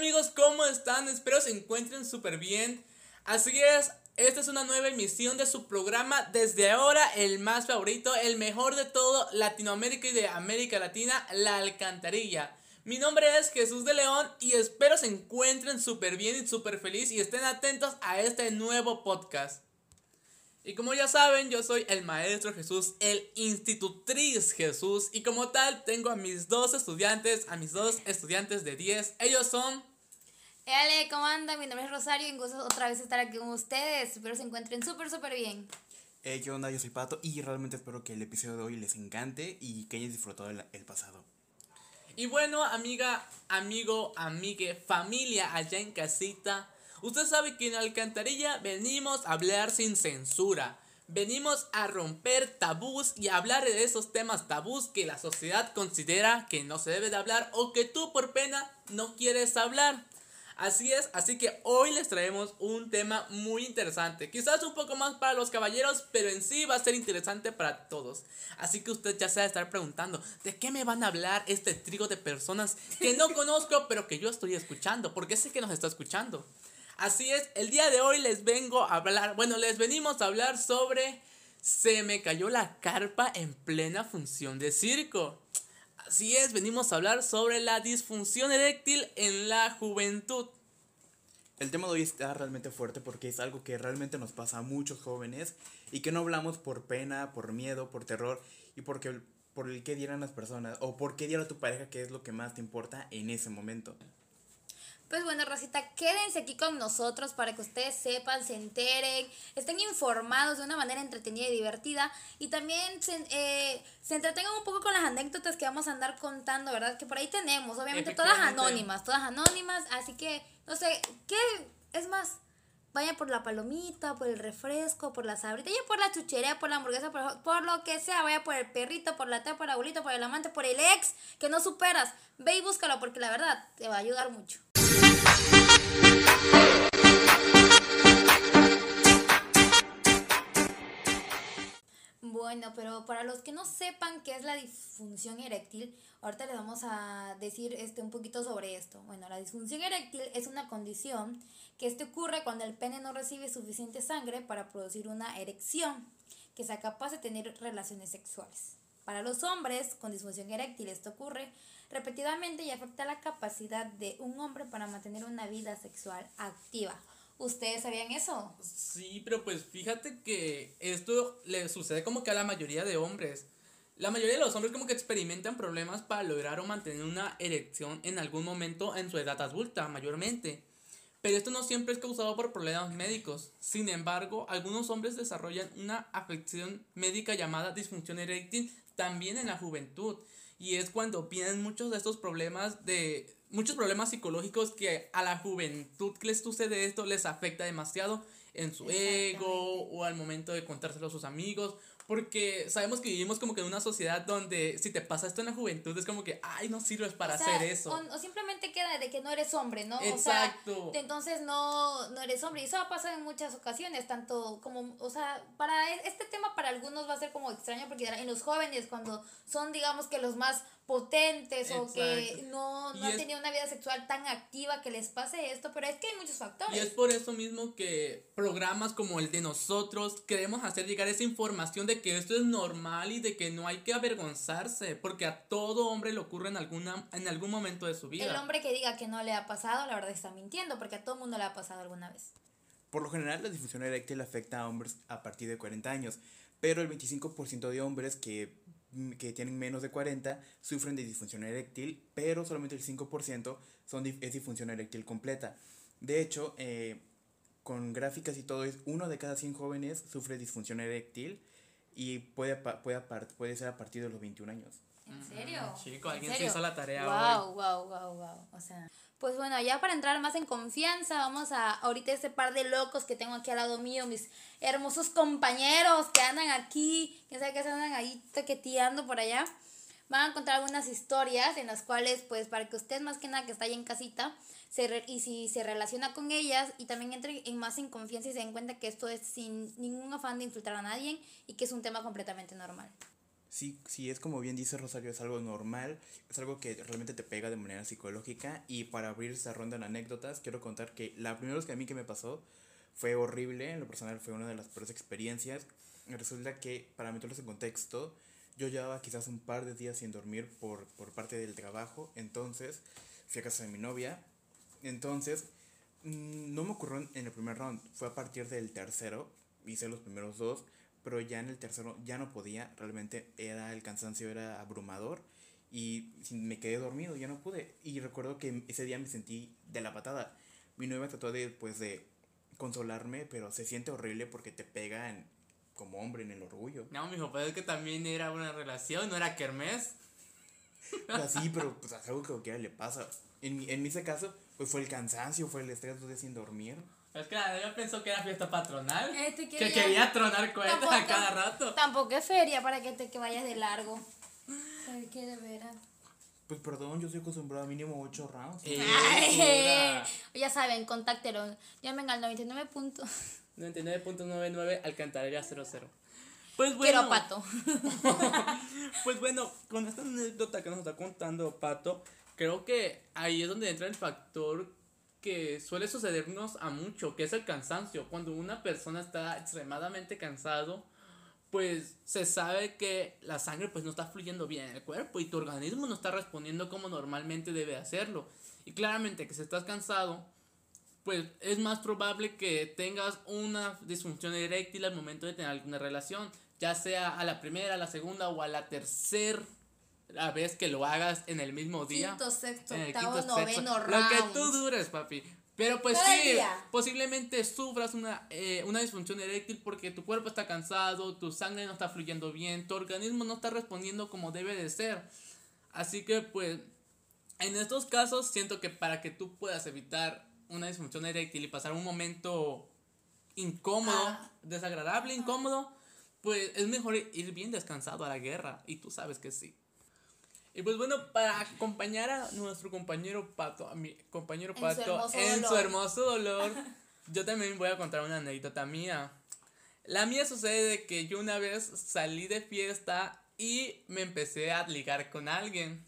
amigos, ¿cómo están? Espero se encuentren súper bien. Así es, esta es una nueva emisión de su programa desde ahora el más favorito, el mejor de todo Latinoamérica y de América Latina, La Alcantarilla. Mi nombre es Jesús de León y espero se encuentren súper bien y súper feliz y estén atentos a este nuevo podcast. Y como ya saben, yo soy el maestro Jesús, el institutriz Jesús y como tal tengo a mis dos estudiantes, a mis dos estudiantes de 10. Ellos son... Hola, ¿cómo andan? Mi nombre es Rosario y gusto otra vez estar aquí con ustedes. Espero se encuentren súper, súper bien. Eh, ¿Qué onda? Yo soy Pato y realmente espero que el episodio de hoy les encante y que hayan disfrutado el, el pasado. Y bueno, amiga, amigo, amigue, familia allá en casita, usted sabe que en Alcantarilla venimos a hablar sin censura. Venimos a romper tabús y a hablar de esos temas tabús que la sociedad considera que no se debe de hablar o que tú por pena no quieres hablar. Así es, así que hoy les traemos un tema muy interesante. Quizás un poco más para los caballeros, pero en sí va a ser interesante para todos. Así que usted ya se va a estar preguntando, ¿de qué me van a hablar este trigo de personas que no conozco, pero que yo estoy escuchando? Porque sé que nos está escuchando. Así es, el día de hoy les vengo a hablar, bueno, les venimos a hablar sobre se me cayó la carpa en plena función de circo. Así es, venimos a hablar sobre la disfunción eréctil en la juventud. El tema de hoy está realmente fuerte porque es algo que realmente nos pasa a muchos jóvenes y que no hablamos por pena, por miedo, por terror y porque por el que dieran las personas o por qué diera tu pareja que es lo que más te importa en ese momento. Pues bueno, Rosita, quédense aquí con nosotros para que ustedes sepan, se enteren, estén informados de una manera entretenida y divertida y también se, eh, se entretengan un poco con las anécdotas que vamos a andar contando, ¿verdad? Que por ahí tenemos, obviamente todas anónimas, todas anónimas, así que, no sé, ¿qué es más? Vayan por la palomita, por el refresco, por la sabrita, ya por la chuchería, por la hamburguesa, por, por, lo que sea. Vaya por el perrito, por la tía, por el abuelito, por el amante, por el ex que no superas. Ve y búscalo porque la verdad te va a ayudar mucho. Bueno, pero para los que no sepan qué es la disfunción eréctil, ahorita les vamos a decir este un poquito sobre esto. Bueno, la disfunción eréctil es una condición que este ocurre cuando el pene no recibe suficiente sangre para producir una erección que sea capaz de tener relaciones sexuales. Para los hombres con disfunción eréctil esto ocurre repetidamente y afecta la capacidad de un hombre para mantener una vida sexual activa. ¿Ustedes sabían eso? Sí, pero pues fíjate que esto le sucede como que a la mayoría de hombres. La mayoría de los hombres como que experimentan problemas para lograr o mantener una erección en algún momento en su edad adulta, mayormente. Pero esto no siempre es causado por problemas médicos. Sin embargo, algunos hombres desarrollan una afección médica llamada disfunción eréctil también en la juventud. Y es cuando vienen muchos de estos problemas de muchos problemas psicológicos que a la juventud que les sucede esto les afecta demasiado en su ego o al momento de contárselo a sus amigos. Porque sabemos que vivimos como que en una sociedad donde si te pasa esto en la juventud es como que, ay, no sirves para o sea, hacer eso. O, o, simplemente queda de que no eres hombre, ¿no? Exacto. O sea, entonces no, no eres hombre. Y eso va a pasar en muchas ocasiones, tanto como, o sea, para este tema para algunos va a ser como extraño porque en los jóvenes cuando son, digamos que los más potentes Exacto. o que no, no han es, tenido una vida sexual tan activa que les pase esto, pero es que hay muchos factores. Y es por eso mismo que programas como el de nosotros queremos hacer llegar esa información de que esto es normal y de que no hay que avergonzarse, porque a todo hombre le ocurre en, alguna, en algún momento de su vida. El hombre que diga que no le ha pasado, la verdad está mintiendo, porque a todo mundo le ha pasado alguna vez. Por lo general, la disfunción eréctil afecta a hombres a partir de 40 años, pero el 25% de hombres que que tienen menos de 40 sufren de disfunción eréctil, pero solamente el 5% son, es disfunción eréctil completa. De hecho, eh, con gráficas y todo, es uno de cada 100 jóvenes sufre disfunción eréctil y puede, puede, puede ser a partir de los 21 años. ¿En serio? Mm, chico, alguien se hizo la tarea wow, hoy. Wow, wow, wow. O sea, pues bueno, ya para entrar más en confianza, vamos a ahorita este par de locos que tengo aquí al lado mío, mis hermosos compañeros que andan aquí, que sabe que se andan ahí toqueteando por allá. Van a contar algunas historias en las cuales, pues, para que usted más que nada que está ahí en casita, se re y si se relaciona con ellas y también entre en más en confianza y se den cuenta que esto es sin ningún afán de insultar a nadie y que es un tema completamente normal. Sí, sí, es como bien dice Rosario, es algo normal, es algo que realmente te pega de manera psicológica. Y para abrir esta ronda de anécdotas, quiero contar que la primera vez que a mí que me pasó fue horrible, en lo personal fue una de las peores experiencias. Resulta que, para meterlos en contexto, yo llevaba quizás un par de días sin dormir por, por parte del trabajo, entonces fui a casa de mi novia. Entonces, mm, no me ocurrió en el primer round, fue a partir del tercero, hice los primeros dos pero ya en el tercero ya no podía, realmente era el cansancio era abrumador y me quedé dormido, ya no pude. Y recuerdo que ese día me sentí de la patada. Mi novia trató de, pues, de consolarme, pero se siente horrible porque te pega como hombre en el orgullo. No, mijo, pues es que también era una relación, no era kermés. sí, pero pues es algo que a cualquiera le pasa. En, en ese caso, pues fue el cansancio, fue el estrés de sin dormir. Es que yo pensó que era fiesta patronal. Este que quería tronar cuentas a cada rato. Tampoco es feria para que te que vayas de largo. que de veras. Pues perdón, yo soy acostumbrado a mínimo 8 rounds. ya saben, contáctelo. Llamen al 99 puntos. 99.99 Alcantarilla 00. Pues bueno. Quiero Pato. pues bueno, con esta anécdota que nos está contando Pato, creo que ahí es donde entra el factor que suele sucedernos a mucho, que es el cansancio. Cuando una persona está extremadamente cansado, pues se sabe que la sangre pues no está fluyendo bien en el cuerpo y tu organismo no está respondiendo como normalmente debe hacerlo. Y claramente que si estás cansado, pues es más probable que tengas una disfunción eréctil al momento de tener alguna relación, ya sea a la primera, a la segunda o a la tercera la vez que lo hagas en el mismo día. Quinto, sexto, octavo, noveno round. Lo que tú dures, papi. Pero pues sí, posiblemente sufras una, eh, una disfunción eréctil porque tu cuerpo está cansado, tu sangre no está fluyendo bien, tu organismo no está respondiendo como debe de ser. Así que pues en estos casos siento que para que tú puedas evitar una disfunción eréctil y pasar un momento incómodo, ah. desagradable, incómodo, pues es mejor ir bien descansado a la guerra y tú sabes que sí. Y pues bueno, para acompañar a nuestro compañero Pato, a mi compañero Pato en su hermoso dolor, yo también voy a contar una anécdota mía. La mía sucede de que yo una vez salí de fiesta y me empecé a ligar con alguien.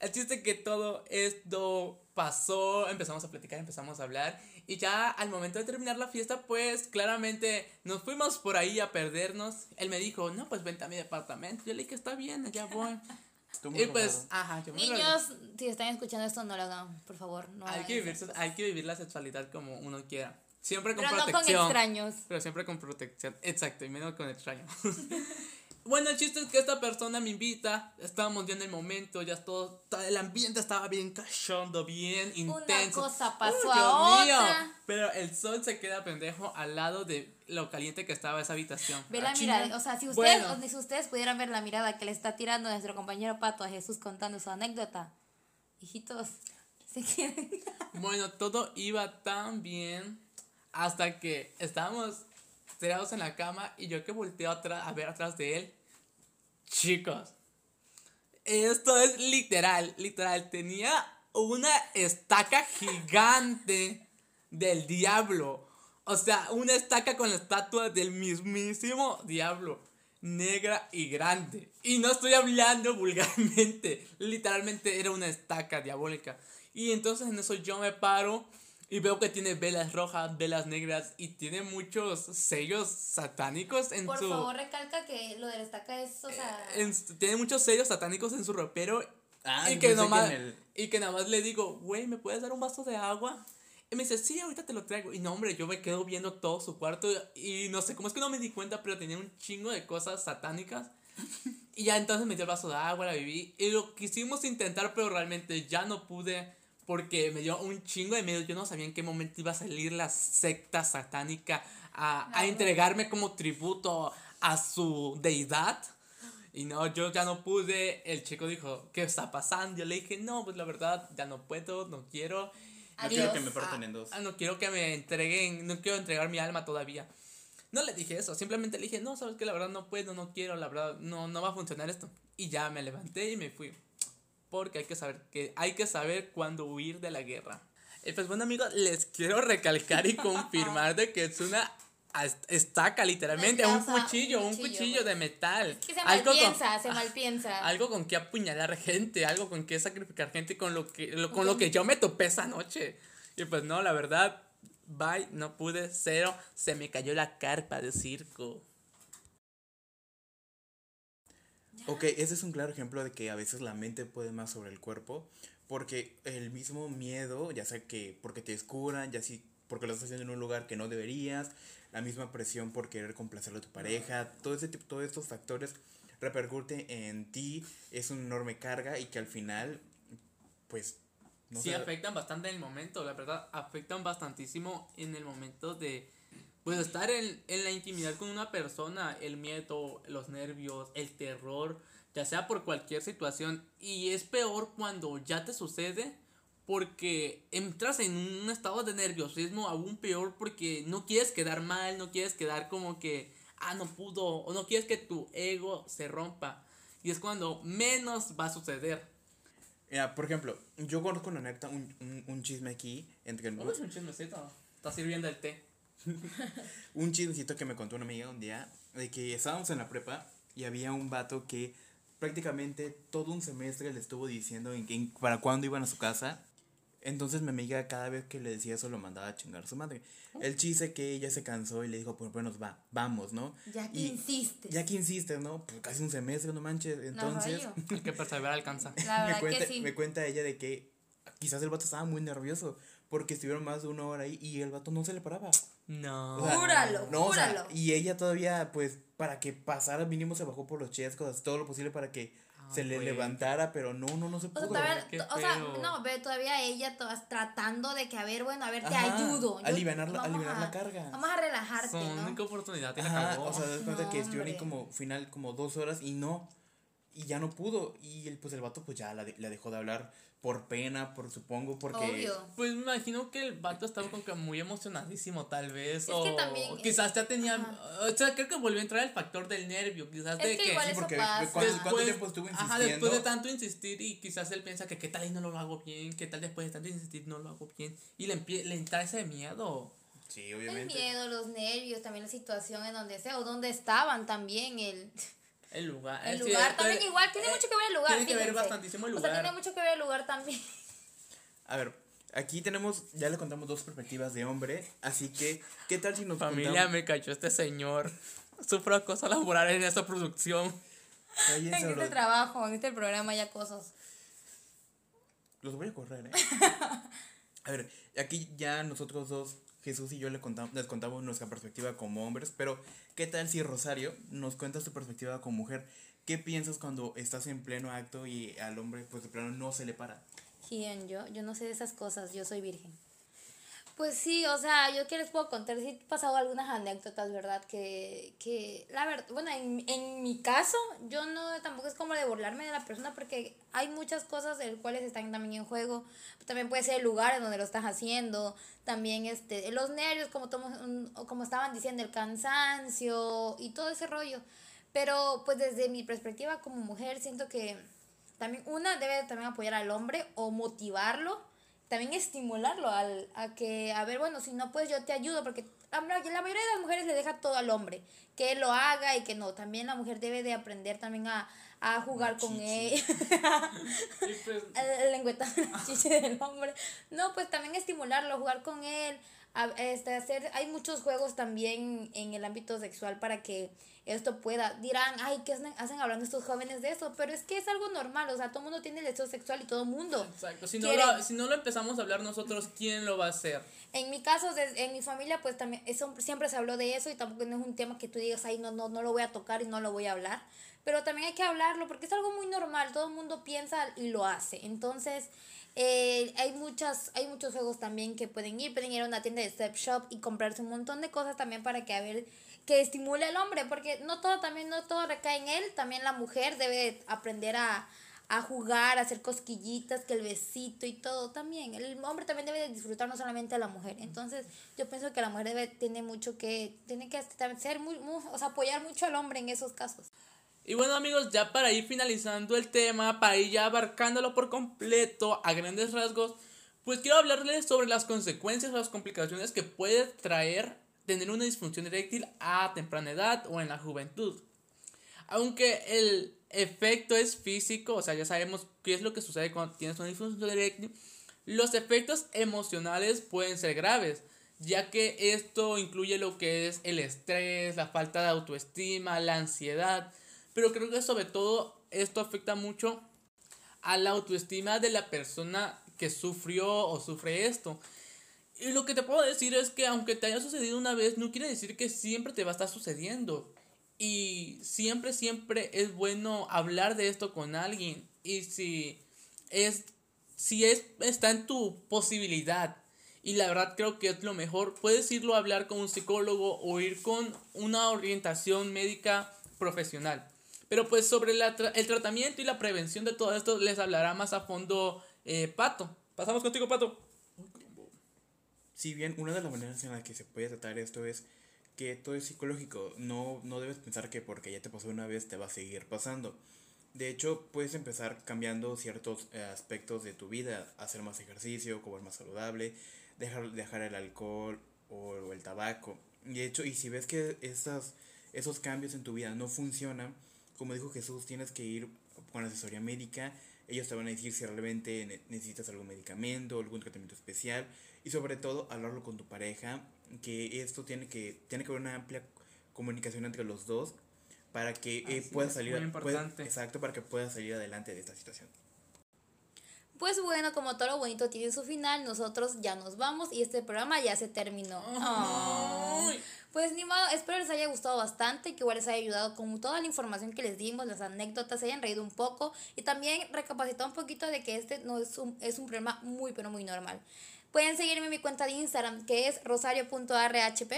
El chiste que todo esto pasó, empezamos a platicar, empezamos a hablar y ya al momento de terminar la fiesta pues claramente nos fuimos por ahí a perdernos. Él me dijo, no pues vente a mi departamento. Yo le dije, está bien, ya voy. Y pues, ajá, Niños, si están escuchando esto, no lo hagan, por favor. No hay, que vivir, hay que vivir la sexualidad como uno quiera. Siempre con pero protección. No con extraños. Pero siempre con protección. Exacto, y menos con extraños. bueno, el chiste es que esta persona me invita. Estábamos ya en el momento, ya todo. El ambiente estaba bien cachondo, bien intenso. Una cosa pasó a otra. Pero el sol se queda pendejo al lado de lo caliente que estaba esa habitación. Ve la mirada, o sea, si ustedes, si ustedes pudieran ver la mirada que le está tirando nuestro compañero Pato a Jesús contando su anécdota, hijitos, se quieren. bueno, todo iba tan bien hasta que estábamos tirados en la cama y yo que volteo atrás, a ver atrás de él. Chicos, esto es literal, literal, tenía una estaca gigante del diablo o sea, una estaca con la estatua del mismísimo diablo. Negra y grande. Y no estoy hablando vulgarmente. Literalmente era una estaca diabólica. Y entonces en eso yo me paro y veo que tiene velas rojas, velas negras y tiene muchos sellos satánicos en su... Por favor, recalca que lo de la estaca es, o sea... tiene muchos sellos satánicos en su ropero. Ah, y, que nomás, y que nada más le digo, güey, ¿me puedes dar un vaso de agua? Y me dice, sí, ahorita te lo traigo. Y no, hombre, yo me quedo viendo todo su cuarto y no sé cómo es que no me di cuenta, pero tenía un chingo de cosas satánicas. Y ya entonces me dio el vaso de agua, la viví. Y lo quisimos intentar, pero realmente ya no pude porque me dio un chingo de miedo. Yo no sabía en qué momento iba a salir la secta satánica a, a entregarme como tributo a su deidad. Y no, yo ya no pude. El chico dijo, ¿qué está pasando? Yo le dije, no, pues la verdad, ya no puedo, no quiero. No quiero que me parten en dos. Ah, no quiero que me entreguen, no quiero entregar mi alma todavía. No le dije eso, simplemente le dije, no, sabes que la verdad no puedo, no quiero, la verdad no, no va a funcionar esto. Y ya me levanté y me fui. Porque hay que saber que hay que saber cuándo huir de la guerra. Y pues bueno amigos, les quiero recalcar y confirmar de que es una estaca literalmente, un cuchillo, un un cuchillo, cuchillo de metal. Que se Algo con- malpiensa, se malpiensa. algo con que apuñalar gente, algo con que sacrificar gente con lo que, lo- con lo que yo me topé esa noche. Y pues no, la verdad, bye, no pude, cero, se me cayó la carpa de circo. Ok, ese es un claro ejemplo de que a veces la mente puede más sobre el cuerpo, porque el mismo miedo, ya sea que porque te descubran, ya si porque lo estás haciendo en un lugar que no deberías, la misma presión por querer complacer a tu pareja, todo ese tipo, todos estos factores repercute en ti, es una enorme carga y que al final, pues, no sí, afectan bastante en el momento, la verdad, afectan bastantísimo en el momento de, pues, estar en, en la intimidad con una persona, el miedo, los nervios, el terror, ya sea por cualquier situación, y es peor cuando ya te sucede, porque entras en un estado de nerviosismo aún peor porque no quieres quedar mal, no quieres quedar como que, ah, no pudo, o no quieres que tu ego se rompa, y es cuando menos va a suceder. Mira, por ejemplo, yo conozco una anécdota, un, un, un chisme aquí entre es un chismecito. Está sirviendo el té. Un chismecito que me contó una amiga un día de que estábamos en la prepa y había un vato que prácticamente todo un semestre le estuvo diciendo en, en- para cuándo iban a su casa. Entonces mi amiga cada vez que le decía eso lo mandaba a chingar a su madre. El chiste que ella se cansó y le dijo, pues bueno, va, vamos, ¿no? Ya que Y- insistes. Ya que insistes, ¿no? Pues casi un semestre, no manches. Entonces, rollo. El que persevera alcanza. La me, cuenta, que sí. me cuenta ella de que quizás el vato estaba muy nervioso porque estuvieron más de una hora ahí y el vato no se le paraba. No. O sea, Júralo, no, o sea, júralo. y ella todavía, pues, para que pasara, mínimo se bajó por los chescos, todo lo posible para que se le levantara, pero no, no, no se O pudo. sea, todavía, o sea, no, pero todavía ella to- tratando de que, a ver, bueno, a ver, te Ajá, ayudo. Yo- alivianar la- vamos aliviar la a- carga. Vamos a relajarte, Su ¿no? única oportunidad y la cagó. o sea, das cuenta No, que estuvieron ahí como final, como dos horas y no, y ya no pudo, y el, pues el vato pues ya la, de- la dejó de hablar por pena, por supongo, porque... Obvio. Pues me imagino que el vato estaba como que muy emocionadísimo, tal vez. Es o que también- quizás ya tenía. Ajá. O sea, creo que volvió a entrar el factor del nervio. Quizás Es de que que. igual Sí, eso porque pasa. ¿cuánto, cuánto tiempo estuvo insistiendo? Ajá, después de tanto insistir y quizás él piensa que qué tal y no lo hago bien, qué tal después de tanto insistir no lo hago bien. Y le, empie- le entra ese miedo. Sí, El obviamente. miedo, los nervios, también la situación en donde sea, o donde estaban también, el, El lugar. el lugar cierto, también igual, tiene eh, mucho que ver el lugar. Tiene que ver bastantísimo el O sea, lugar. tiene mucho que ver el lugar también. A ver, aquí tenemos, ya le contamos dos perspectivas de hombre, así que, ¿qué tal si nos Familia, contamos- me cayó este señor. Sufro acoso laboral en esta producción. Cállense, En este trabajo, en este programa hay cosas. Los voy a correr, ¿eh? A ver, aquí ya nosotros dos, Jesús y yo le contamos, les contamos nuestra perspectiva como hombres, pero ¿qué tal si Rosario nos cuenta su perspectiva como mujer? ¿Qué piensas cuando estás en pleno acto y al hombre, pues de plano no se le para? Yo, yo no sé de esas cosas, yo soy virgen. Pues sí, o sea, yo que les puedo contar, sí he pasado algunas anécdotas, ¿verdad? Que, que la verdad, bueno, en, en mi caso, yo no, tampoco es como de burlarme de la persona porque hay muchas cosas de las cuales están también en juego. También puede ser el lugar en donde lo estás haciendo, también este, los nervios, como, tomo- como estaban diciendo, el cansancio y todo ese rollo. Pero pues desde mi perspectiva como mujer, siento que también una debe también apoyar al hombre o motivarlo, también estimularlo al, a que, a ver, bueno, si no puedes yo te ayudo, porque la, ma- la mayoría de las mujeres le deja todo al hombre, que él lo haga y que no, también la mujer debe de aprender también a, a jugar con él, Y pues, el del hombre. No, pues también estimularlo, jugar con él, a- este, hacer, hay muchos juegos también en el ámbito sexual para que esto pueda, dirán, ay, ¿qué hacen, hablando estos jóvenes de eso? Pero es que es algo normal, o sea, todo el mundo tiene el deseo sexual y todo el mundo. exacto. Si no, lo, si no lo empezamos a hablar nosotros, ¿quién lo va a hacer? En mi caso, en mi familia, pues también eso, siempre se habló de eso y tampoco no es un tema que tú digas, ay, no, no, no lo voy a tocar y no lo voy a hablar. Pero también hay que hablarlo porque es algo muy normal, todo el mundo piensa y lo hace. Entonces, eh, hay, muchas, hay muchos juegos también que pueden ir, pueden ir a una tienda de step shop y comprarse un montón de cosas también para que, a ver, que estimule al hombre, porque no todo también, no todo recae en él, también la mujer debe aprender a, a jugar, a hacer cosquillitas, que el besito y todo también. El hombre también debe de disfrutar, no solamente a la mujer. Entonces, yo pienso que la mujer debe, tiene mucho que, tiene que ser muy, muy, o sea, apoyar mucho al hombre en esos casos. Y bueno amigos, ya para ir finalizando el tema, para ir ya abarcándolo por completo a grandes rasgos, pues quiero hablarles sobre las consecuencias o las complicaciones que puede traer tener una disfunción eréctil a temprana edad o en la juventud. Aunque el efecto es físico, o sea, ya sabemos qué es lo que sucede cuando tienes una disfunción eréctil, los efectos emocionales pueden ser graves, ya que esto incluye lo que es el estrés, la falta de autoestima, la ansiedad, pero creo que sobre todo esto afecta mucho a la autoestima de la persona que sufrió o sufre esto. Y lo que te puedo decir es que aunque te haya sucedido una vez, no quiere decir que siempre te va a estar sucediendo. Y siempre, siempre es bueno hablar de esto con alguien. Y si es, si es, está en tu posibilidad. Y la verdad creo que es lo mejor. Puedes irlo a hablar con un psicólogo o ir con una orientación médica profesional. Pero pues sobre el tratamiento y la prevención de todo esto les hablará más a fondo eh, Pato. Pasamos contigo, Pato. Si bien una de las maneras en las que se puede tratar esto es que todo es psicológico, no, no debes pensar que porque ya te pasó una vez te va a seguir pasando. De hecho, puedes empezar cambiando ciertos eh, aspectos de tu vida, hacer más ejercicio, comer más saludable, dejar, dejar el alcohol o, el tabaco. De hecho, y si ves que esas, esos cambios en tu vida no funcionan, como dijo Jesús, tienes que ir con asesoría médica. Ellos te van a decir si realmente necesitas algún medicamento, algún tratamiento especial y sobre todo hablarlo con tu pareja, que esto tiene que tiene que haber una amplia comunicación entre los dos para que eh, puedas salir exacto para que puedas salir adelante de esta situación. Pues bueno, como todo lo bonito tiene su final, nosotros ya nos vamos y este programa ya se terminó. Pues ni modo, espero les haya gustado bastante, que igual les haya ayudado con toda la información que les dimos, las anécdotas, se hayan reído un poco y también recapacitado un poquito de que este no es un, es un problema muy pero muy normal. Pueden seguirme en mi cuenta de Instagram que es rosario.arhp.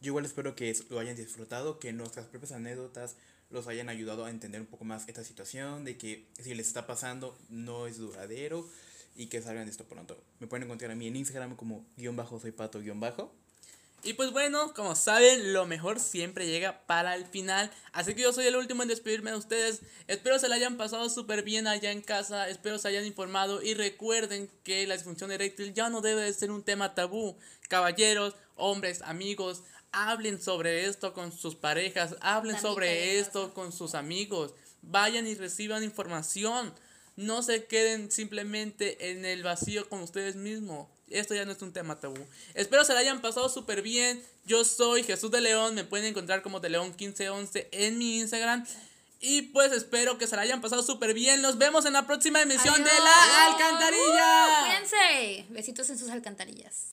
Yo igual espero que lo hayan disfrutado, que nuestras propias anécdotas los hayan ayudado a entender un poco más esta situación, de que si les está pasando no es duradero y que salgan de esto pronto. Me pueden encontrar a mí en Instagram como guion bajo soy pato guion bajo. Y pues bueno, como saben, lo mejor siempre llega para el final. Así que yo soy el último en despedirme de ustedes. Espero se la hayan pasado súper bien allá en casa. Espero se hayan informado. Y recuerden que la disfunción eréctil ya no debe de ser un tema tabú. Caballeros, hombres, amigos, hablen sobre esto con sus parejas. Hablen sobre esto con sus amigos. Vayan y reciban información. No se queden simplemente en el vacío con ustedes mismos. Esto ya no es un tema tabú. Espero se la hayan pasado súper bien. Yo soy Jesús de León. Me pueden encontrar como de León 1511 en mi Instagram. Y pues espero que se la hayan pasado súper bien. Nos vemos en la próxima emisión de La Alcantarilla. Cuídense. Besitos en sus alcantarillas.